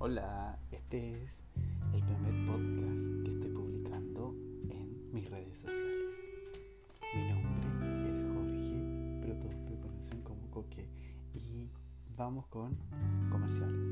Hola, este es el primer podcast que estoy publicando en mis redes sociales. Mi nombre es Jorge, pero todos me conocen como Coque. Y vamos con comerciales.